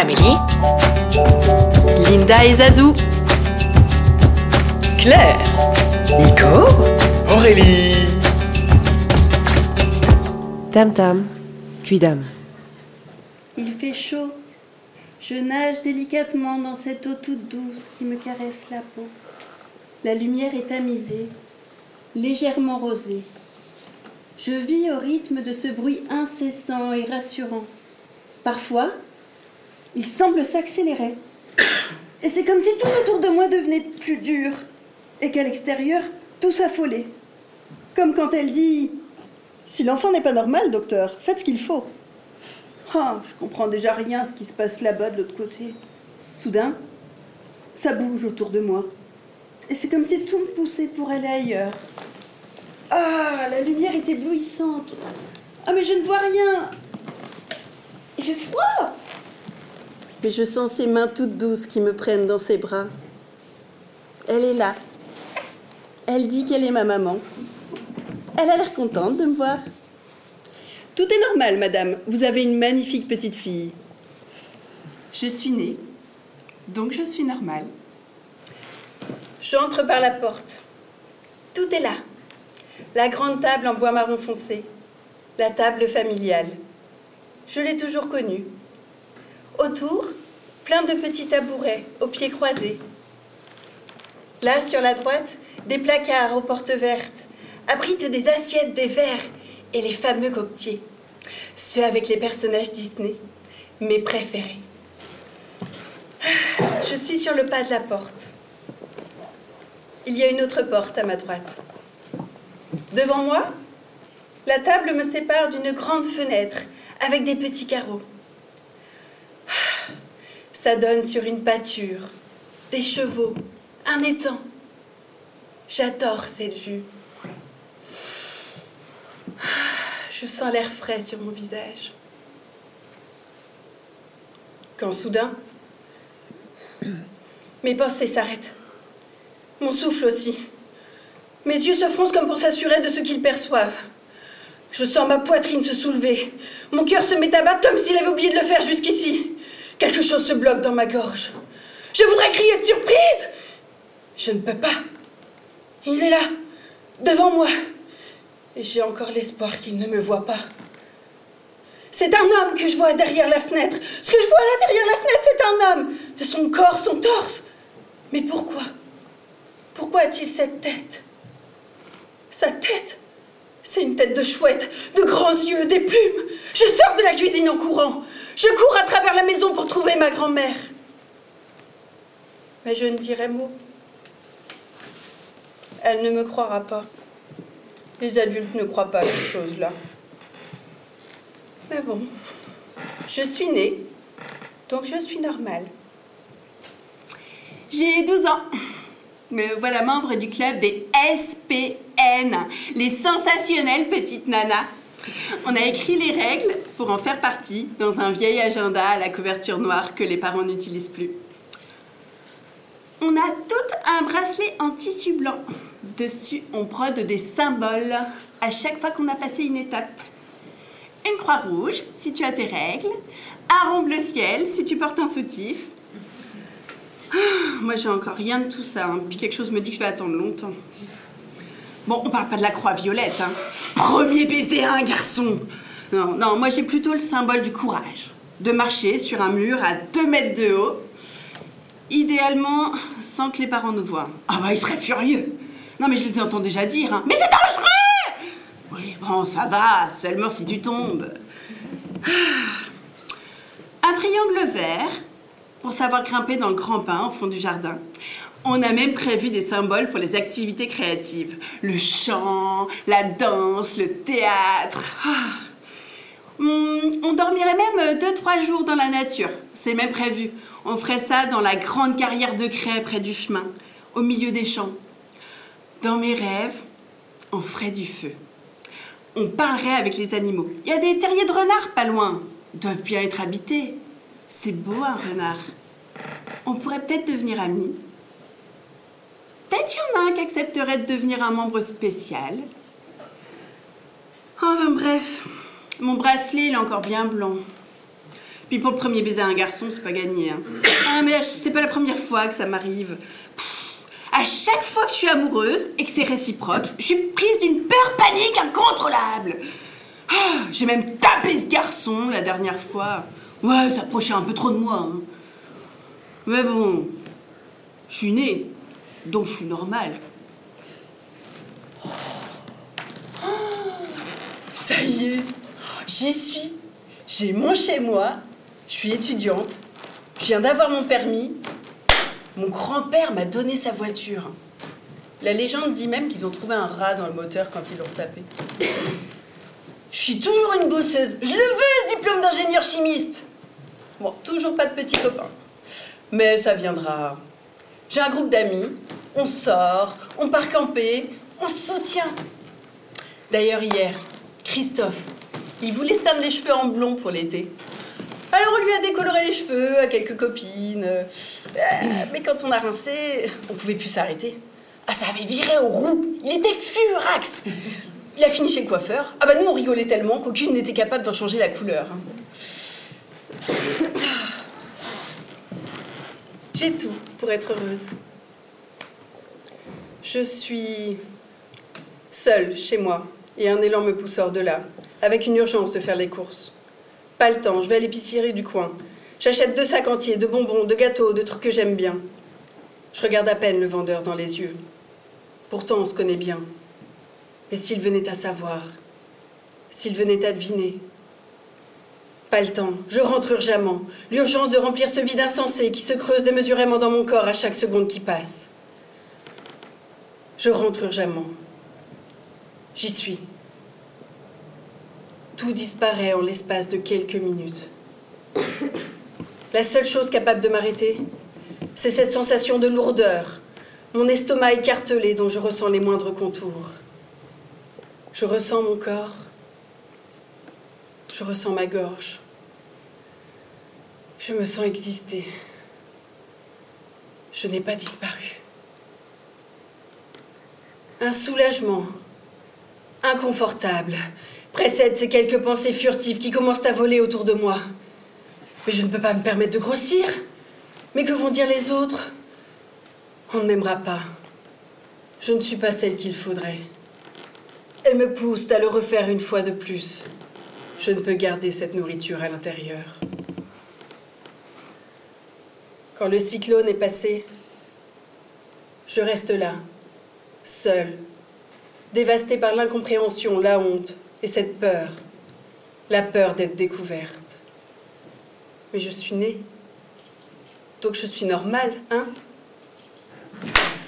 Amélie, Linda et Zazou. Claire, Nico, Aurélie Tam Tam, Cuidam. Il fait chaud. Je nage délicatement dans cette eau toute douce qui me caresse la peau. La lumière est tamisée, légèrement rosée. Je vis au rythme de ce bruit incessant et rassurant. Parfois, il semble s'accélérer. Et c'est comme si tout autour de moi devenait plus dur et qu'à l'extérieur, tout s'affolait. Comme quand elle dit Si l'enfant n'est pas normal, docteur, faites ce qu'il faut. Ah, je comprends déjà rien ce qui se passe là-bas de l'autre côté. Soudain, ça bouge autour de moi. Et c'est comme si tout me poussait pour aller ailleurs. Ah, la lumière est éblouissante. Ah, mais je ne vois rien. Fait froid. Mais je sens ses mains toutes douces qui me prennent dans ses bras. Elle est là. Elle dit qu'elle est ma maman. Elle a l'air contente de me voir. Tout est normal, madame. Vous avez une magnifique petite fille. Je suis née, donc je suis normale. J'entre par la porte. Tout est là. La grande table en bois marron foncé. La table familiale. Je l'ai toujours connue. Autour, plein de petits tabourets aux pieds croisés. Là, sur la droite, des placards aux portes vertes abritent des assiettes, des verres et les fameux coquetiers. Ceux avec les personnages Disney, mes préférés. Je suis sur le pas de la porte. Il y a une autre porte à ma droite. Devant moi, la table me sépare d'une grande fenêtre avec des petits carreaux. Ça donne sur une pâture, des chevaux, un étang. J'adore cette vue. Je sens l'air frais sur mon visage. Quand soudain, mes pensées s'arrêtent. Mon souffle aussi. Mes yeux se froncent comme pour s'assurer de ce qu'ils perçoivent. Je sens ma poitrine se soulever. Mon cœur se met à battre comme s'il avait oublié de le faire jusqu'ici. Quelque chose se bloque dans ma gorge. Je voudrais crier de surprise. Je ne peux pas. Il est là, devant moi. Et j'ai encore l'espoir qu'il ne me voit pas. C'est un homme que je vois derrière la fenêtre. Ce que je vois là derrière la fenêtre, c'est un homme. De son corps, son torse. Mais pourquoi? Pourquoi a-t-il cette tête? Sa tête? C'est une tête de chouette, de grands yeux, des plumes. Je sors de la cuisine en courant. Je cours à travers la maison pour trouver ma grand-mère. Mais je ne dirai mot. Elle ne me croira pas. Les adultes ne croient pas à ces choses-là. Mais bon, je suis née, donc je suis normale. J'ai 12 ans. Me voilà membre du club des SPN, les sensationnelles petites nanas. On a écrit les règles pour en faire partie dans un vieil agenda à la couverture noire que les parents n'utilisent plus. On a tout un bracelet en tissu blanc. Dessus, on brode des symboles à chaque fois qu'on a passé une étape. Une croix rouge si tu as tes règles, un rond bleu ciel si tu portes un soutif. Ah, moi, j'ai encore rien de tout ça, hein. puis quelque chose me dit que je vais attendre longtemps. Bon, on parle pas de la croix violette, hein. Premier baiser à un garçon. Non, non, moi j'ai plutôt le symbole du courage. De marcher sur un mur à 2 mètres de haut. Idéalement, sans que les parents nous voient. Ah bah, ils seraient furieux. Non, mais je les entends déjà dire. Hein. Mais c'est dangereux Oui, bon, ça va, seulement si tu tombes. Ah. Un triangle vert pour savoir grimper dans le grand pin au fond du jardin. On a même prévu des symboles pour les activités créatives. Le chant, la danse, le théâtre. Ah. Hum, On dormirait même 2-3 jours dans la nature. C'est même prévu. On ferait ça dans la grande carrière de craie près du chemin, au milieu des champs. Dans mes rêves, on ferait du feu. On parlerait avec les animaux. Il y a des terriers de renards pas loin. Ils doivent bien être habités. C'est beau un renard. On pourrait peut-être devenir amis. Peut-être y en a un qui accepterait de devenir un membre spécial. Enfin bref, mon bracelet il est encore bien blanc. Puis pour le premier baiser à un garçon, c'est pas gagné. Hein. Ah, mais c'est pas la première fois que ça m'arrive. À chaque fois que je suis amoureuse et que c'est réciproque, je suis prise d'une peur panique incontrôlable. Ah, J'ai même tapé ce garçon la dernière fois. Ouais, il s'approchait un peu trop de moi. hein. Mais bon, je suis née, donc je suis normale. Ça y est, j'y suis. J'ai mon chez moi, je suis étudiante, je viens d'avoir mon permis. Mon grand-père m'a donné sa voiture. La légende dit même qu'ils ont trouvé un rat dans le moteur quand ils l'ont tapé. Je suis toujours une bosseuse. Je le veux, diplôme d'ingénieur chimiste. Bon, toujours pas de petits copains. Mais ça viendra. J'ai un groupe d'amis. On sort, on part camper, on se soutient. D'ailleurs, hier, Christophe, il voulait se teindre les cheveux en blond pour l'été. Alors on lui a décoloré les cheveux à quelques copines. Euh, mais quand on a rincé, on pouvait plus s'arrêter. Ah, ça avait viré au roux. Il était furax. Il a fini chez le coiffeur. Ah bah nous on rigolait tellement qu'aucune n'était capable d'en changer la couleur. hein. J'ai tout pour être heureuse. Je suis seule chez moi et un élan me pousse hors de là, avec une urgence de faire les courses. Pas le temps, je vais à l'épicerie du coin. J'achète deux sacs entiers de bonbons, de gâteaux, de trucs que j'aime bien. Je regarde à peine le vendeur dans les yeux. Pourtant, on se connaît bien. Et s'il venait à savoir S'il venait à deviner Pas le temps, je rentre urgemment. L'urgence de remplir ce vide insensé qui se creuse démesurément dans mon corps à chaque seconde qui passe. Je rentre urgemment. J'y suis. Tout disparaît en l'espace de quelques minutes. La seule chose capable de m'arrêter, c'est cette sensation de lourdeur, mon estomac écartelé dont je ressens les moindres contours. Je ressens mon corps, je ressens ma gorge. Je me sens exister. Je n'ai pas disparu. Un soulagement, inconfortable, précède ces quelques pensées furtives qui commencent à voler autour de moi. Mais je ne peux pas me permettre de grossir. Mais que vont dire les autres? On ne m'aimera pas. Je ne suis pas celle qu'il faudrait. Elle me pousse à le refaire une fois de plus. Je ne peux garder cette nourriture à l'intérieur. Quand le cyclone est passé, je reste là, seule, dévastée par l'incompréhension, la honte et cette peur, la peur d'être découverte. Mais je suis née. Donc je suis normale, hein?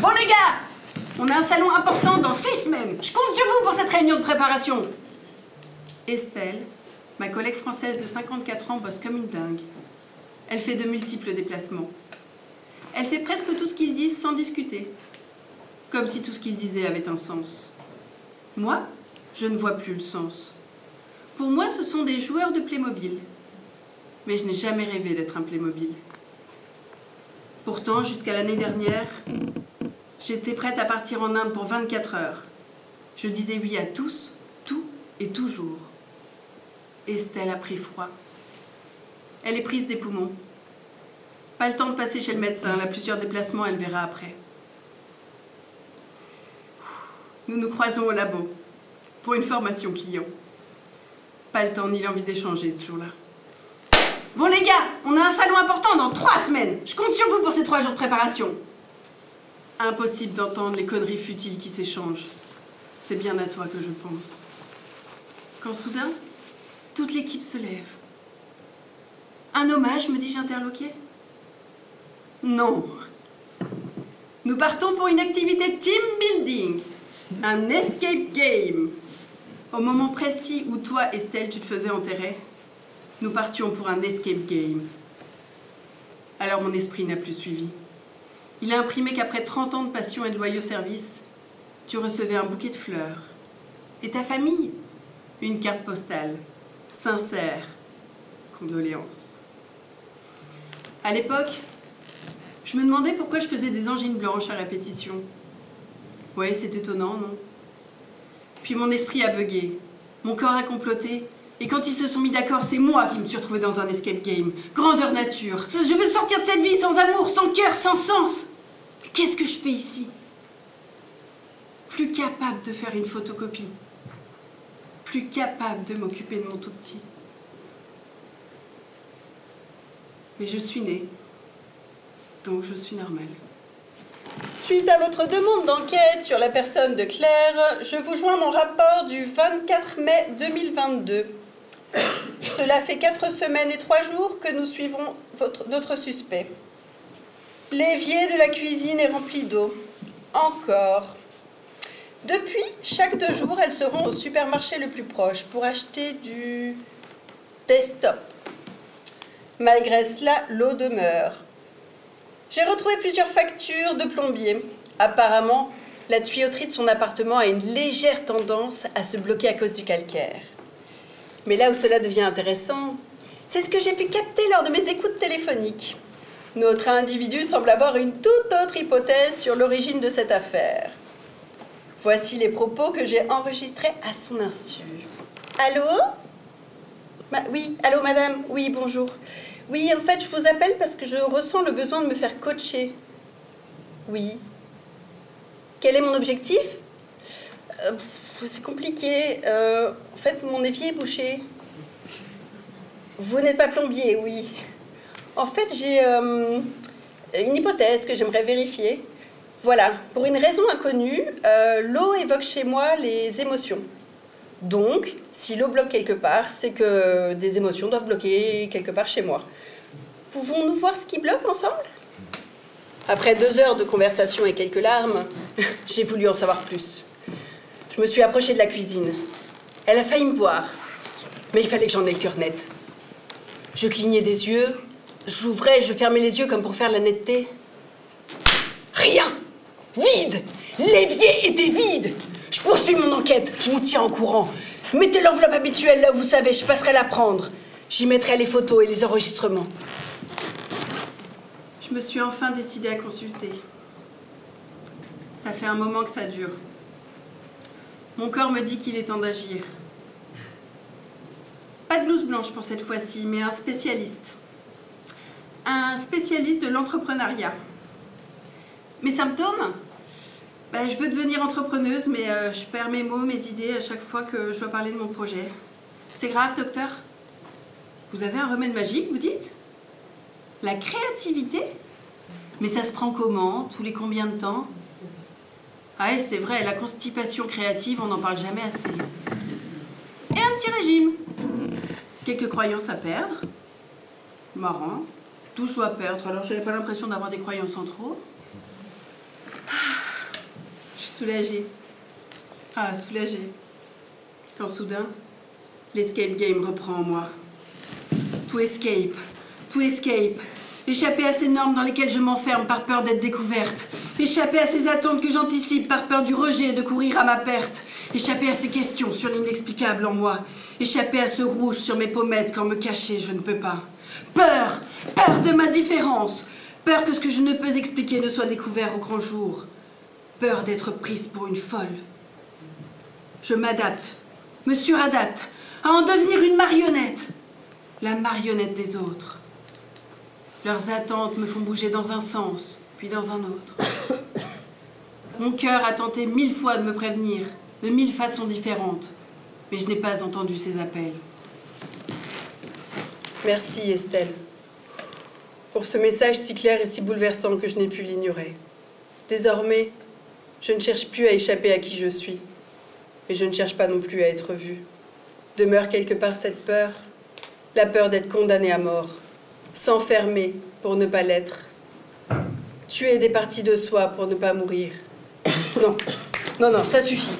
Bon les gars On a un salon important dans six semaines. Je compte sur vous pour cette réunion de préparation. Estelle, ma collègue française de 54 ans, bosse comme une dingue. Elle fait de multiples déplacements. Elle fait presque tout ce qu'ils disent sans discuter. Comme si tout ce qu'ils disaient avait un sens. Moi, je ne vois plus le sens. Pour moi, ce sont des joueurs de Playmobil. Mais je n'ai jamais rêvé d'être un Playmobil. Pourtant, jusqu'à l'année dernière, j'étais prête à partir en Inde pour 24 heures. Je disais oui à tous, tout et toujours. Estelle a pris froid. Elle est prise des poumons. Pas le temps de passer chez le médecin. Elle a plusieurs déplacements, elle verra après. Nous nous croisons au labo pour une formation client. Pas le temps ni l'envie d'échanger ce jour-là. Bon les gars, on a un salon important dans trois semaines. Je compte sur vous pour ces trois jours de préparation. Impossible d'entendre les conneries futiles qui s'échangent. C'est bien à toi que je pense. Quand soudain, toute l'équipe se lève. Un hommage, me dis-je interloqué? Non. Nous partons pour une activité team building, un escape game. Au moment précis où toi, Estelle, tu te faisais enterrer, nous partions pour un escape game. Alors mon esprit n'a plus suivi. Il a imprimé qu'après 30 ans de passion et de loyaux services, tu recevais un bouquet de fleurs. Et ta famille? Une carte postale. Sincère. Condoléances. À l'époque, je me demandais pourquoi je faisais des angines blanches à répétition. Ouais, c'est étonnant, non? Puis mon esprit a bugué, mon corps a comploté, Et quand ils se sont mis d'accord, c'est moi qui me suis retrouvée dans un escape game. Grandeur nature. Je veux sortir de cette vie sans amour, sans cœur, sans sens. Qu'est-ce que je fais ici? Plus capable de faire une photocopie. Plus capable de m'occuper de mon tout petit. Mais je suis née. Donc je suis normale. Suite à votre demande d'enquête sur la personne de Claire, je vous joins mon rapport du 24 mai 2022. Cela fait quatre semaines et trois jours que nous suivons notre suspect. L'évier de la cuisine est rempli d'eau. Encore. Depuis, chaque deux jours, elle se rend au supermarché le plus proche pour acheter du desktop. Malgré cela, l'eau demeure. J'ai retrouvé plusieurs factures de plombier. Apparemment, la tuyauterie de son appartement a une légère tendance à se bloquer à cause du calcaire. Mais là où cela devient intéressant, c'est ce que j'ai pu capter lors de mes écoutes téléphoniques. Notre individu semble avoir une toute autre hypothèse sur l'origine de cette affaire. Voici les propos que j'ai enregistrés à son insu. Allô? Oui, allô madame? Oui, bonjour. Oui, en fait, je vous appelle parce que je ressens le besoin de me faire coacher. Oui. Quel est mon objectif? Euh, C'est compliqué. Euh, en fait, mon évier est bouché. Vous n'êtes pas plombier, oui. En fait, j'ai euh, une hypothèse que j'aimerais vérifier. Voilà, pour une raison inconnue, l'eau évoque chez moi les émotions. Donc, si l'eau bloque quelque part, c'est que des émotions doivent bloquer quelque part chez moi. Pouvons-nous voir ce qui bloque ensemble? Après deux heures de conversation et quelques larmes, j'ai voulu en savoir plus. Je me suis approchée de la cuisine. Elle a failli me voir, mais il fallait que j'en aie le cœur net. Je clignais des yeux, j'ouvrais, je fermais les yeux comme pour faire la netteté. Rien Vide L'évier était vide Je poursuis mon enquête, je vous tiens en courant. Mettez l'enveloppe habituelle là où vous savez, je passerai la prendre. J'y mettrai les photos et les enregistrements. Je me suis enfin décidée à consulter. Ça fait un moment que ça dure. Mon corps me dit qu'il est temps d'agir. Pas de blouse blanche pour cette fois-ci, mais un spécialiste. Un spécialiste de l'entrepreneuriat. Mes symptômes? Ben, Je veux devenir entrepreneuse, mais euh, je perds mes mots, mes idées à chaque fois que je dois parler de mon projet. C'est grave, docteur Vous avez un remède magique, vous dites? La créativité? Mais ça se prend comment? Tous les combien de temps? Ah c'est vrai, la constipation créative, on n'en parle jamais assez. Et un petit régime Quelques croyances à perdre. Marrant. Tout je dois perdre, alors j'avais pas l'impression d'avoir des croyances en trop. Soulagée. Ah, soulagée. Quand soudain, l'escape game reprend en moi. To escape, to escape. Échapper à ces normes dans lesquelles je m'enferme par peur d'être découverte. Échapper à ces attentes que j'anticipe par peur du rejet et de courir à ma perte. Échapper à ces questions sur l'inexplicable en moi. Échapper à ce rouge sur mes pommettes quand me cacher, je ne peux pas. Peur Peur de ma différence Peur que ce que je ne peux expliquer ne soit découvert au grand jour. Peur d'être prise pour une folle. Je m'adapte, me suradapte, à en devenir une marionnette. La marionnette des autres. Leurs attentes me font bouger dans un sens, puis dans un autre. Mon cœur a tenté mille fois de me prévenir, de mille façons différentes, mais je n'ai pas entendu ces appels. Merci Estelle, pour ce message si clair et si bouleversant que je n'ai pu l'ignorer. Désormais, je ne cherche plus à échapper à qui je suis, mais je ne cherche pas non plus à être vue. Demeure quelque part cette peur, la peur d'être condamnée à mort, s'enfermer pour ne pas l'être, tuer des parties de soi pour ne pas mourir. Non, non, non, ça suffit.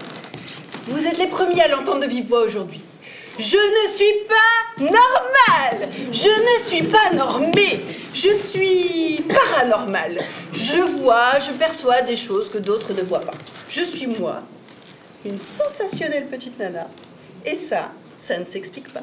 Vous êtes les premiers à l'entendre de vive voix aujourd'hui. Je ne suis pas normale. Je ne suis pas normée. Je suis paranormale. Je vois, je perçois des choses que d'autres ne voient pas. Je suis moi, une sensationnelle petite nana. Et ça, ça ne s'explique pas.